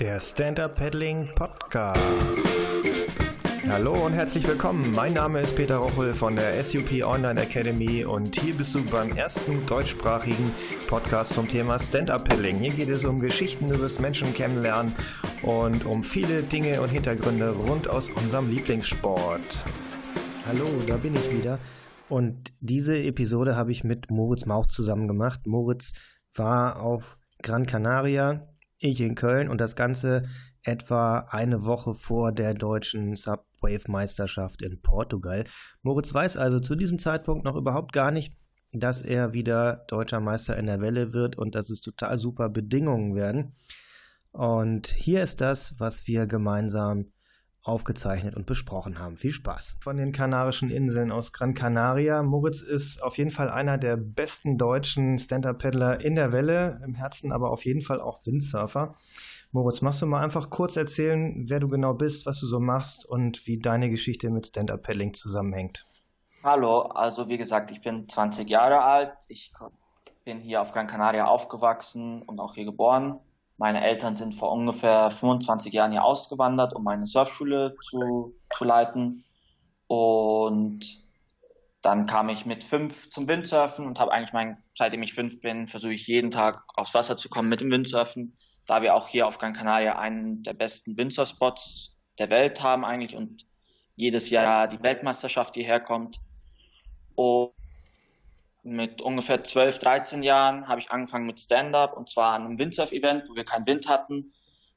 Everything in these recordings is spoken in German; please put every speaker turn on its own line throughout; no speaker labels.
Der Stand-Up Paddling Podcast. Hallo und herzlich willkommen. Mein Name ist Peter Rochel von der SUP Online Academy und hier bist du beim ersten deutschsprachigen Podcast zum Thema Stand-Up Paddling. Hier geht es um Geschichten über das Menschen kennenlernen und um viele Dinge und Hintergründe rund aus unserem Lieblingssport. Hallo, da bin ich wieder. Und diese Episode habe ich mit Moritz Mauch zusammen gemacht. Moritz war auf Gran Canaria, ich in Köln und das Ganze etwa eine Woche vor der deutschen Subwave-Meisterschaft in Portugal. Moritz weiß also zu diesem Zeitpunkt noch überhaupt gar nicht, dass er wieder deutscher Meister in der Welle wird und dass es total super Bedingungen werden. Und hier ist das, was wir gemeinsam aufgezeichnet und besprochen haben. Viel Spaß. Von den Kanarischen Inseln aus Gran Canaria. Moritz ist auf jeden Fall einer der besten deutschen Stand-Up-Paddler in der Welle, im Herzen aber auf jeden Fall auch Windsurfer. Moritz, machst du mal einfach kurz erzählen, wer du genau bist, was du so machst und wie deine Geschichte mit Stand-Up-Paddling zusammenhängt?
Hallo, also wie gesagt, ich bin 20 Jahre alt. Ich bin hier auf Gran Canaria aufgewachsen und auch hier geboren. Meine Eltern sind vor ungefähr 25 Jahren hier ausgewandert, um eine Surfschule zu, zu leiten. Und dann kam ich mit fünf zum Windsurfen und habe eigentlich mein, seitdem ich fünf bin, versuche ich jeden Tag aufs Wasser zu kommen mit dem Windsurfen, da wir auch hier auf Gran Canaria einen der besten Windsurf-Spots der Welt haben eigentlich und jedes Jahr die Weltmeisterschaft hierher kommt. Und mit ungefähr 12, 13 Jahren habe ich angefangen mit Stand-up und zwar an einem Windsurf-Event, wo wir keinen Wind hatten.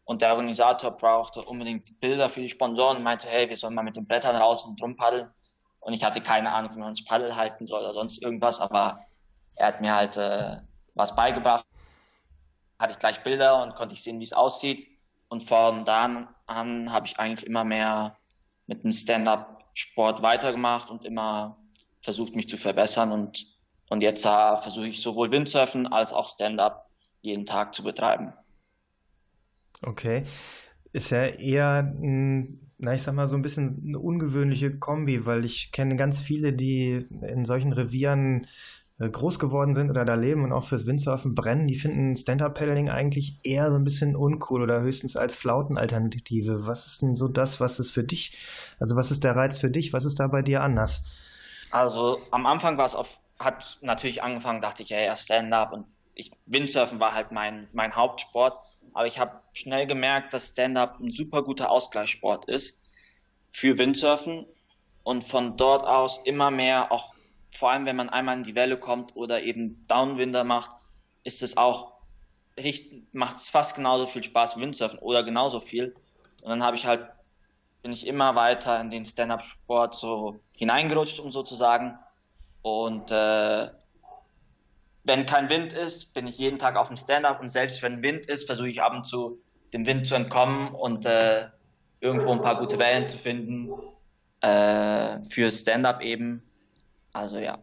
Und der Organisator brauchte unbedingt Bilder für die Sponsoren und meinte, hey, wir sollen mal mit den Brettern raus und drum paddeln. Und ich hatte keine Ahnung, wie man uns Paddel halten soll oder sonst irgendwas, aber er hat mir halt äh, was beigebracht. Hatte ich gleich Bilder und konnte ich sehen, wie es aussieht. Und von da an habe ich eigentlich immer mehr mit dem Stand-up-Sport weitergemacht und immer versucht, mich zu verbessern und und jetzt äh, versuche ich sowohl Windsurfen als auch Stand-up jeden Tag zu betreiben.
Okay. Ist ja eher, na, ich sag mal, so ein bisschen eine ungewöhnliche Kombi, weil ich kenne ganz viele, die in solchen Revieren äh, groß geworden sind oder da leben und auch fürs Windsurfen brennen, die finden Stand-Up-Paddling eigentlich eher so ein bisschen uncool oder höchstens als Flautenalternative. Was ist denn so das, was ist für dich, also was ist der Reiz für dich? Was ist da bei dir anders?
Also am Anfang war es auf hat natürlich angefangen, dachte ich, ja, ja, Stand-up und ich, Windsurfen war halt mein, mein Hauptsport. Aber ich habe schnell gemerkt, dass Stand-up ein super guter Ausgleichssport ist für Windsurfen und von dort aus immer mehr, auch vor allem wenn man einmal in die Welle kommt oder eben Downwinder macht, ist es auch macht es fast genauso viel Spaß Windsurfen oder genauso viel. Und dann habe ich halt bin ich immer weiter in den Stand-up-Sport so hineingerutscht, um sozusagen und äh, wenn kein Wind ist, bin ich jeden Tag auf dem Stand-up und selbst wenn Wind ist, versuche ich ab und zu dem Wind zu entkommen und äh, irgendwo ein paar gute Wellen zu finden äh, für Stand-up eben. Also ja.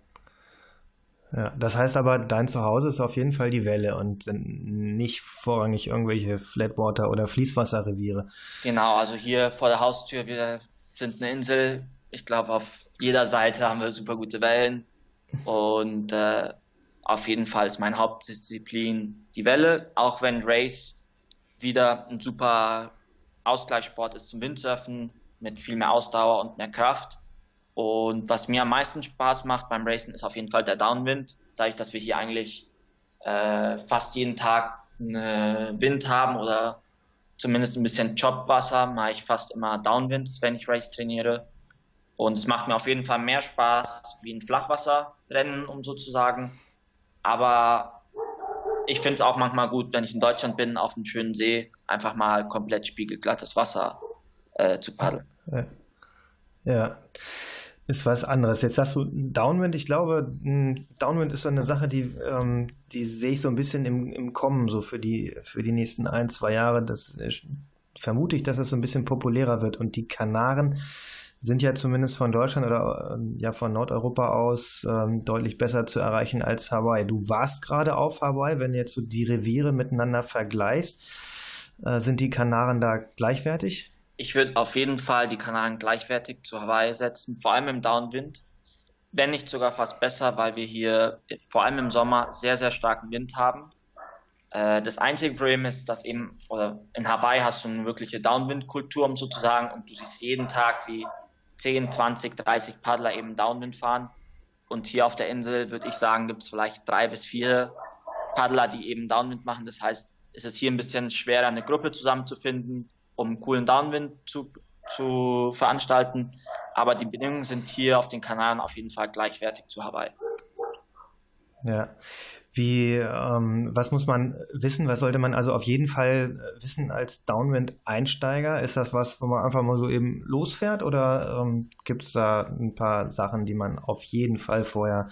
Ja, das heißt aber, dein Zuhause ist auf jeden Fall die Welle und nicht vorrangig irgendwelche Flatwater- oder Fließwasserreviere.
Genau, also hier vor der Haustür, wir sind eine Insel. Ich glaube, auf jeder Seite haben wir super gute Wellen. Und äh, auf jeden Fall ist meine Hauptdisziplin die Welle, auch wenn Race wieder ein super Ausgleichssport ist zum Windsurfen mit viel mehr Ausdauer und mehr Kraft. Und was mir am meisten Spaß macht beim Racen ist auf jeden Fall der Downwind, dadurch, dass wir hier eigentlich äh, fast jeden Tag einen Wind haben oder zumindest ein bisschen Jobwasser, mache ich fast immer Downwinds, wenn ich Race trainiere. Und es macht mir auf jeden Fall mehr Spaß wie ein Flachwasserrennen, um so zu sagen. Aber ich finde es auch manchmal gut, wenn ich in Deutschland bin, auf einem schönen See, einfach mal komplett spiegelglattes Wasser äh, zu paddeln.
Ja. Ist was anderes. Jetzt sagst du Downwind. Ich glaube, Downwind ist so eine Sache, die, ähm, die sehe ich so ein bisschen im, im Kommen, so für die, für die nächsten ein, zwei Jahre. Das äh, vermute ich, dass es das so ein bisschen populärer wird. Und die Kanaren, sind ja zumindest von Deutschland oder ähm, ja von Nordeuropa aus ähm, deutlich besser zu erreichen als Hawaii. Du warst gerade auf Hawaii, wenn du jetzt so die Reviere miteinander vergleichst, äh, sind die Kanaren da gleichwertig?
Ich würde auf jeden Fall die Kanaren gleichwertig zu Hawaii setzen, vor allem im Downwind. Wenn nicht sogar fast besser, weil wir hier vor allem im Sommer sehr, sehr starken Wind haben. Äh, das einzige Problem ist, dass eben, oder in Hawaii hast du eine wirkliche Downwind-Kultur um sozusagen und du siehst jeden Tag, wie 10, 20, 30 Paddler eben Downwind fahren. Und hier auf der Insel würde ich sagen, gibt es vielleicht drei bis vier Paddler, die eben Downwind machen. Das heißt, ist es hier ein bisschen schwerer, eine Gruppe zusammenzufinden, um einen coolen Downwind zu, zu veranstalten. Aber die Bedingungen sind hier auf den Kanaren auf jeden Fall gleichwertig zu Hawaii.
Ja. Wie, ähm, was muss man wissen? Was sollte man also auf jeden Fall wissen als Downwind-Einsteiger? Ist das was, wo man einfach mal so eben losfährt oder ähm, gibt es da ein paar Sachen, die man auf jeden Fall vorher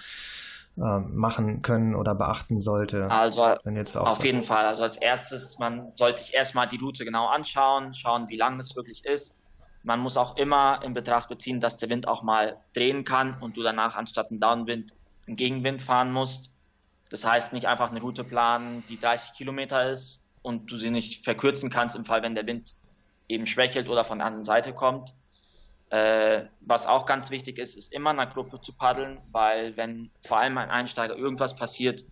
äh, machen können oder beachten sollte?
Also auf so jeden Fall. Also als erstes, man sollte sich erstmal die Route genau anschauen, schauen, wie lang es wirklich ist. Man muss auch immer in Betracht beziehen, dass der Wind auch mal drehen kann und du danach anstatt einen Downwind einen Gegenwind fahren musst. Das heißt, nicht einfach eine Route planen, die 30 Kilometer ist und du sie nicht verkürzen kannst im Fall, wenn der Wind eben schwächelt oder von der anderen Seite kommt. Äh, was auch ganz wichtig ist, ist immer in einer Gruppe zu paddeln, weil wenn vor allem ein Einsteiger irgendwas passiert,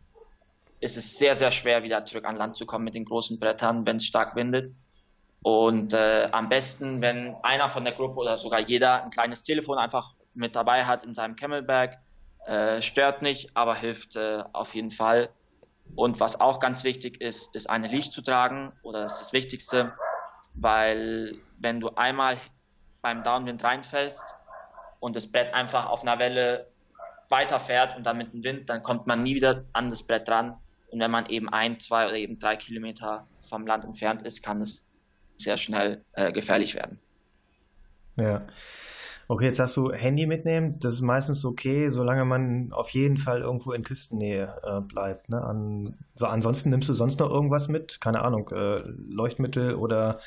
ist es sehr, sehr schwer, wieder zurück an Land zu kommen mit den großen Brettern, wenn es stark windet. Und äh, am besten, wenn einer von der Gruppe oder sogar jeder ein kleines Telefon einfach mit dabei hat in seinem Camelback, äh, stört nicht, aber hilft äh, auf jeden Fall. Und was auch ganz wichtig ist, ist eine Leash zu tragen, oder das ist das Wichtigste, weil wenn du einmal beim Downwind reinfällst und das Brett einfach auf einer Welle weiterfährt und dann mit dem Wind, dann kommt man nie wieder an das Brett dran. Und wenn man eben ein, zwei oder eben drei Kilometer vom Land entfernt ist, kann es sehr schnell äh, gefährlich werden.
Ja. Okay, jetzt hast du Handy mitnehmen. Das ist meistens okay, solange man auf jeden Fall irgendwo in Küstennähe äh, bleibt. Ne? An, so, ansonsten nimmst du sonst noch irgendwas mit? Keine Ahnung, äh, Leuchtmittel oder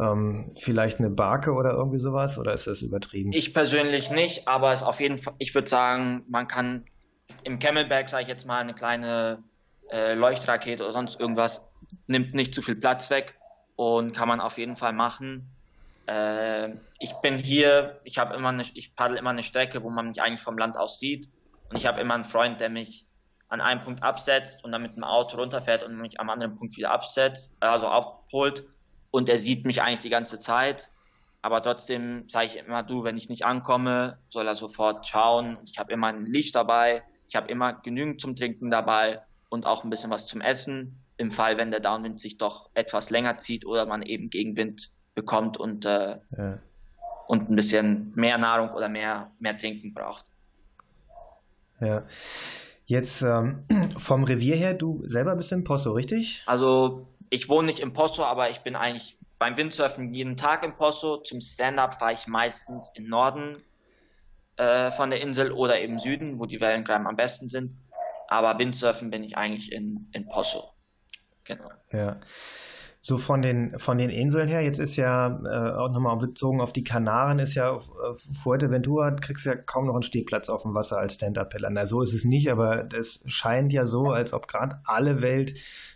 ähm, vielleicht eine Barke oder irgendwie sowas? Oder ist das übertrieben?
Ich persönlich nicht, aber es auf jeden Fall, ich würde sagen, man kann im Camelback, sage ich jetzt mal, eine kleine äh, Leuchtrakete oder sonst irgendwas, nimmt nicht zu viel Platz weg und kann man auf jeden Fall machen. Äh, ich bin hier, ich habe immer eine, ich paddel immer eine Strecke, wo man mich eigentlich vom Land aus sieht. Und ich habe immer einen Freund, der mich an einem Punkt absetzt und dann mit dem Auto runterfährt und mich am anderen Punkt wieder absetzt, also abholt. Und er sieht mich eigentlich die ganze Zeit. Aber trotzdem sage ich immer, du, wenn ich nicht ankomme, soll er sofort schauen. Ich habe immer ein Licht dabei. Ich habe immer genügend zum Trinken dabei und auch ein bisschen was zum Essen. Im Fall, wenn der Downwind sich doch etwas länger zieht oder man eben Gegenwind bekommt und, äh, ja. und ein bisschen mehr Nahrung oder mehr, mehr Trinken braucht.
Ja. Jetzt ähm, vom Revier her, du selber bist in Posso, richtig?
Also ich wohne nicht in Posso, aber ich bin eigentlich beim Windsurfen jeden Tag in Posso. Zum Stand-up fahre ich meistens im Norden äh, von der Insel oder im Süden, wo die Wellengraben am besten sind. Aber Windsurfen bin ich eigentlich in, in Posso.
Genau. Ja. So von den, von den Inseln her, jetzt ist ja, äh, auch nochmal bezogen auf die Kanaren, ist ja auf äh, Fuerteventura, kriegst ja kaum noch einen Stehplatz auf dem Wasser als Stand-Up-Paddler. Na, so ist es nicht, aber es scheint ja so, als ob gerade alle Welt,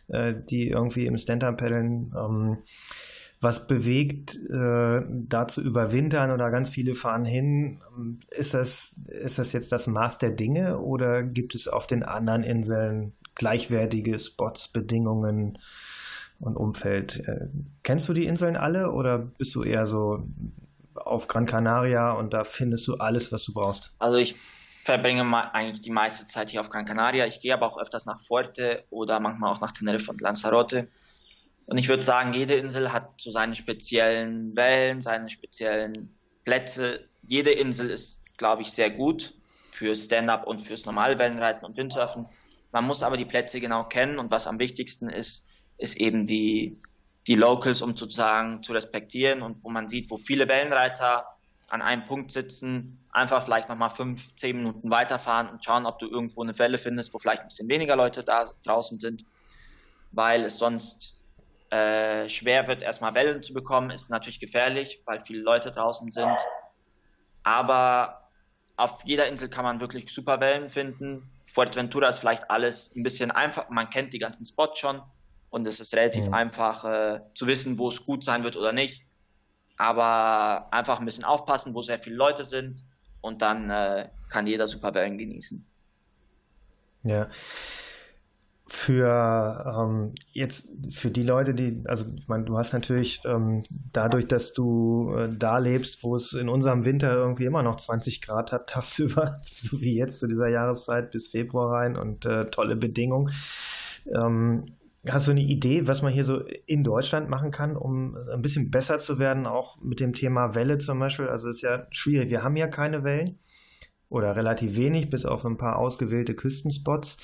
äh, die irgendwie im Stand-Up-Paddeln ähm, was bewegt, äh, da zu überwintern oder ganz viele fahren hin. Ist das, ist das jetzt das Maß der Dinge oder gibt es auf den anderen Inseln gleichwertige Spots, Bedingungen? Und Umfeld. Äh, kennst du die Inseln alle oder bist du eher so auf Gran Canaria und da findest du alles, was du brauchst?
Also ich verbringe eigentlich die meiste Zeit hier auf Gran Canaria. Ich gehe aber auch öfters nach Fuerte oder manchmal auch nach Tenerife und Lanzarote. Und ich würde sagen, jede Insel hat so seine speziellen Wellen, seine speziellen Plätze. Jede Insel ist, glaube ich, sehr gut für Stand-up und fürs normale Wellenreiten und Windsurfen. Man muss aber die Plätze genau kennen und was am wichtigsten ist, ist eben die, die Locals, um sozusagen zu respektieren und wo man sieht, wo viele Wellenreiter an einem Punkt sitzen, einfach vielleicht nochmal fünf, zehn Minuten weiterfahren und schauen, ob du irgendwo eine Welle findest, wo vielleicht ein bisschen weniger Leute da draußen sind, weil es sonst äh, schwer wird, erstmal Wellen zu bekommen, ist natürlich gefährlich, weil viele Leute draußen sind. Aber auf jeder Insel kann man wirklich super Wellen finden. Fuerteventura ist vielleicht alles ein bisschen einfach, man kennt die ganzen Spots schon, und es ist relativ mhm. einfach äh, zu wissen, wo es gut sein wird oder nicht. Aber einfach ein bisschen aufpassen, wo sehr viele Leute sind und dann äh, kann jeder super Wellen genießen.
Ja. für ähm, jetzt für die Leute, die, also ich meine, du hast natürlich ähm, dadurch, dass du äh, da lebst, wo es in unserem Winter irgendwie immer noch 20 Grad hat, tagsüber, so wie jetzt zu dieser Jahreszeit bis Februar rein und äh, tolle Bedingungen. Ähm, hast du eine Idee, was man hier so in Deutschland machen kann, um ein bisschen besser zu werden, auch mit dem Thema Welle zum Beispiel? Also ist ja schwierig, wir haben ja keine Wellen oder relativ wenig, bis auf ein paar ausgewählte Küstenspots.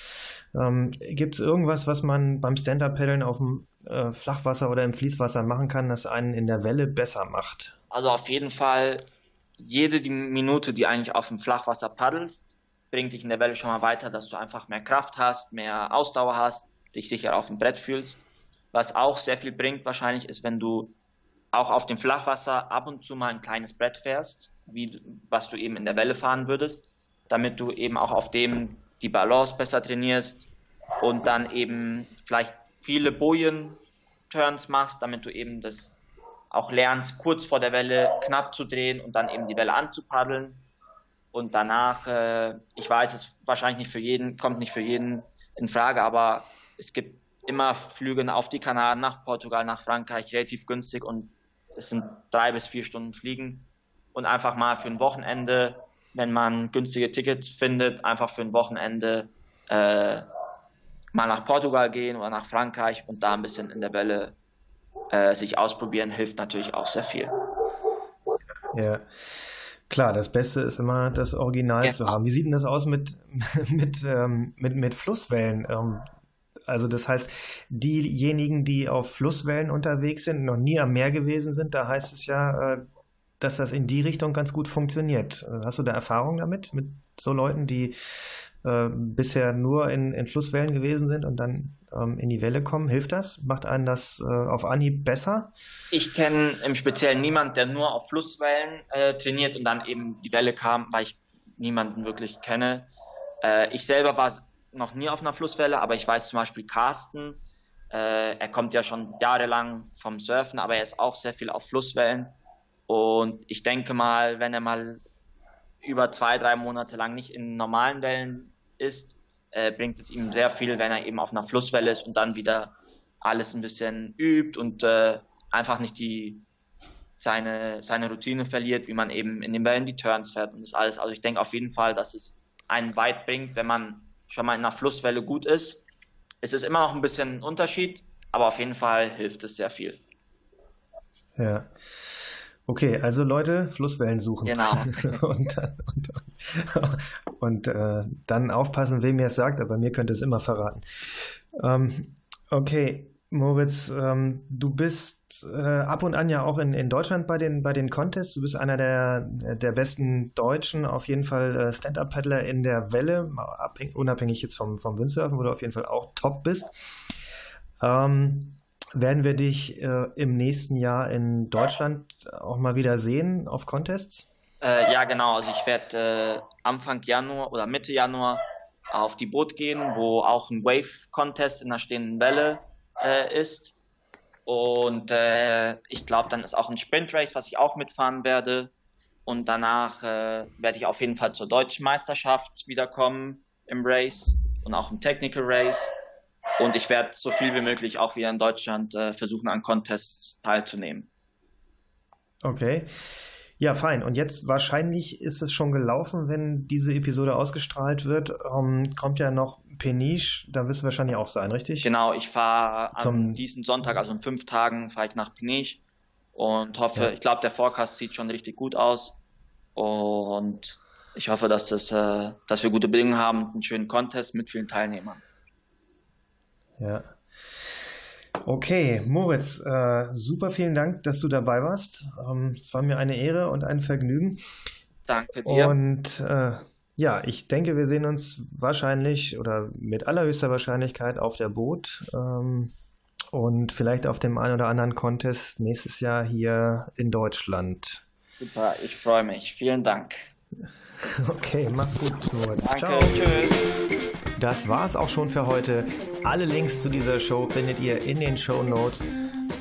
Ähm, Gibt es irgendwas, was man beim Stand-Up-Paddeln auf dem äh, Flachwasser oder im Fließwasser machen kann, das einen in der Welle besser macht?
Also auf jeden Fall, jede die Minute, die eigentlich auf dem Flachwasser paddelst, bringt dich in der Welle schon mal weiter, dass du einfach mehr Kraft hast, mehr Ausdauer hast, dich sicher auf dem Brett fühlst. Was auch sehr viel bringt wahrscheinlich, ist, wenn du auch auf dem Flachwasser ab und zu mal ein kleines Brett fährst wie was du eben in der Welle fahren würdest, damit du eben auch auf dem die Balance besser trainierst und dann eben vielleicht viele Bojen-Turns machst, damit du eben das auch lernst, kurz vor der Welle knapp zu drehen und dann eben die Welle anzupaddeln. Und danach, äh, ich weiß, es wahrscheinlich nicht für jeden, kommt nicht für jeden in Frage, aber es gibt immer Flüge auf die Kanaren, nach Portugal, nach Frankreich, relativ günstig und es sind drei bis vier Stunden Fliegen und einfach mal für ein Wochenende, wenn man günstige Tickets findet, einfach für ein Wochenende äh, mal nach Portugal gehen oder nach Frankreich und da ein bisschen in der Welle äh, sich ausprobieren, hilft natürlich auch sehr viel.
Ja. Klar, das Beste ist immer, das Original ja. zu haben. Wie sieht denn das aus mit, mit, ähm, mit, mit Flusswellen? Ähm, also das heißt, diejenigen, die auf Flusswellen unterwegs sind, noch nie am Meer gewesen sind, da heißt es ja, äh, dass das in die Richtung ganz gut funktioniert. Hast du da Erfahrung damit, mit so Leuten, die äh, bisher nur in, in, Flusswellen gewesen sind und dann ähm, in die Welle kommen? Hilft das? Macht einen das äh, auf Anhieb besser?
Ich kenne im Speziellen niemanden, der nur auf Flusswellen äh, trainiert und dann eben die Welle kam, weil ich niemanden wirklich kenne. Äh, ich selber war noch nie auf einer Flusswelle, aber ich weiß zum Beispiel Carsten, äh, er kommt ja schon jahrelang vom Surfen, aber er ist auch sehr viel auf Flusswellen. Und ich denke mal, wenn er mal über zwei, drei Monate lang nicht in normalen Wellen ist, äh, bringt es ihm sehr viel, wenn er eben auf einer Flusswelle ist und dann wieder alles ein bisschen übt und äh, einfach nicht die seine, seine Routine verliert, wie man eben in den Wellen die Turns fährt und das alles. Also ich denke auf jeden Fall, dass es einen weit bringt, wenn man schon mal in einer Flusswelle gut ist. Es ist immer noch ein bisschen ein Unterschied, aber auf jeden Fall hilft es sehr viel.
Ja. Okay, also Leute, Flusswellen suchen.
Genau.
und dann, und, und äh, dann aufpassen, wem ihr es sagt, aber mir könnte es immer verraten. Ähm, okay, Moritz, ähm, du bist äh, ab und an ja auch in, in Deutschland bei den, bei den Contests. Du bist einer der, der besten Deutschen, auf jeden Fall äh, Stand-Up-Paddler in der Welle, unabhängig jetzt vom, vom Windsurfen, wo du auf jeden Fall auch top bist. Ähm, werden wir dich äh, im nächsten Jahr in Deutschland auch mal wieder sehen auf Contests?
Äh, ja, genau. Also ich werde äh, Anfang Januar oder Mitte Januar auf die Boot gehen, wo auch ein Wave-Contest in der stehenden Welle äh, ist. Und äh, ich glaube, dann ist auch ein Sprint-Race, was ich auch mitfahren werde. Und danach äh, werde ich auf jeden Fall zur deutschen Meisterschaft wiederkommen im Race und auch im Technical Race. Und ich werde so viel wie möglich auch wieder in Deutschland äh, versuchen, an Contests teilzunehmen.
Okay. Ja, fein. Und jetzt wahrscheinlich ist es schon gelaufen, wenn diese Episode ausgestrahlt wird. Ähm, kommt ja noch Peniche, da wirst du wahrscheinlich auch sein, richtig?
Genau, ich fahre am diesen Sonntag, also in fünf Tagen, fahre ich nach Peniche und hoffe, ja. ich glaube, der Forecast sieht schon richtig gut aus. Und ich hoffe, dass, das, äh, dass wir gute Bedingungen haben, einen schönen Contest mit vielen Teilnehmern.
Ja. Okay, Moritz, äh, super vielen Dank, dass du dabei warst. Ähm, es war mir eine Ehre und ein Vergnügen.
Danke dir.
Und äh, ja, ich denke, wir sehen uns wahrscheinlich oder mit allerhöchster Wahrscheinlichkeit auf der Boot ähm, und vielleicht auf dem einen oder anderen Contest nächstes Jahr hier in Deutschland.
Super, ich freue mich. Vielen Dank.
Okay, mach's gut,
Moritz. Danke, Ciao. tschüss.
Das war's auch schon für heute. Alle Links zu dieser Show findet ihr in den Show Notes.